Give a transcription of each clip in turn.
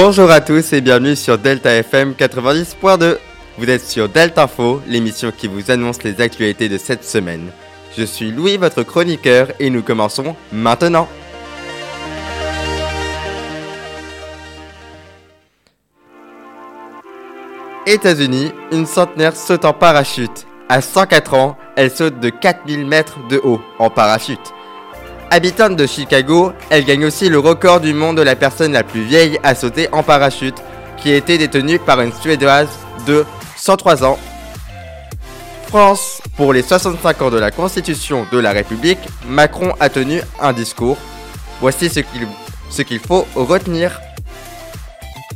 Bonjour à tous et bienvenue sur Delta FM 90.2. Vous êtes sur Delta Info, l'émission qui vous annonce les actualités de cette semaine. Je suis Louis, votre chroniqueur, et nous commençons maintenant. États-Unis, une centenaire saute en parachute. À 104 ans, elle saute de 4000 mètres de haut en parachute. Habitante de Chicago, elle gagne aussi le record du monde de la personne la plus vieille à sauter en parachute, qui a été détenue par une Suédoise de 103 ans. France, pour les 65 ans de la Constitution de la République, Macron a tenu un discours. Voici ce qu'il faut retenir.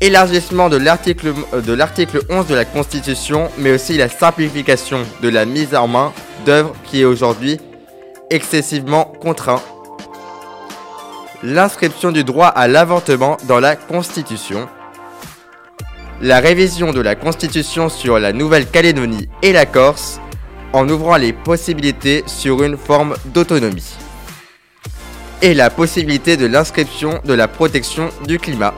Élargissement de l'article de l'article 11 de la Constitution, mais aussi la simplification de la mise en main d'œuvres qui est aujourd'hui excessivement contraint l'inscription du droit à l'avortement dans la Constitution, la révision de la Constitution sur la Nouvelle-Calédonie et la Corse en ouvrant les possibilités sur une forme d'autonomie, et la possibilité de l'inscription de la protection du climat.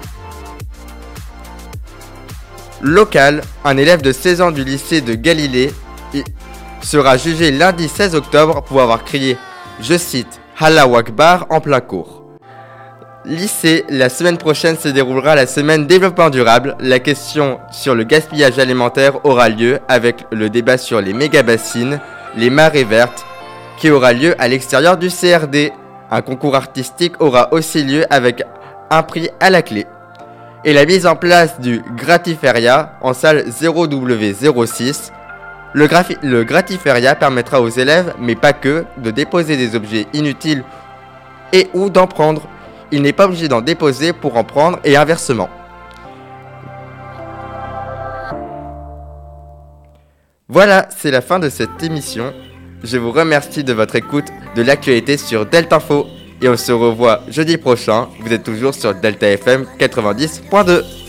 Local, un élève de 16 ans du lycée de Galilée sera jugé lundi 16 octobre pour avoir crié, je cite, Allah Akbar en plein cours. Lycée, la semaine prochaine se déroulera la semaine développement durable. La question sur le gaspillage alimentaire aura lieu avec le débat sur les méga-bassines, les marées vertes, qui aura lieu à l'extérieur du CRD. Un concours artistique aura aussi lieu avec un prix à la clé. Et la mise en place du Gratiferia en salle 0W06. Le, le Gratiferia permettra aux élèves, mais pas que, de déposer des objets inutiles et ou d'en prendre il n'est pas obligé d'en déposer pour en prendre et inversement. Voilà, c'est la fin de cette émission. Je vous remercie de votre écoute de l'actualité sur Delta Info et on se revoit jeudi prochain. Vous êtes toujours sur Delta FM 90.2.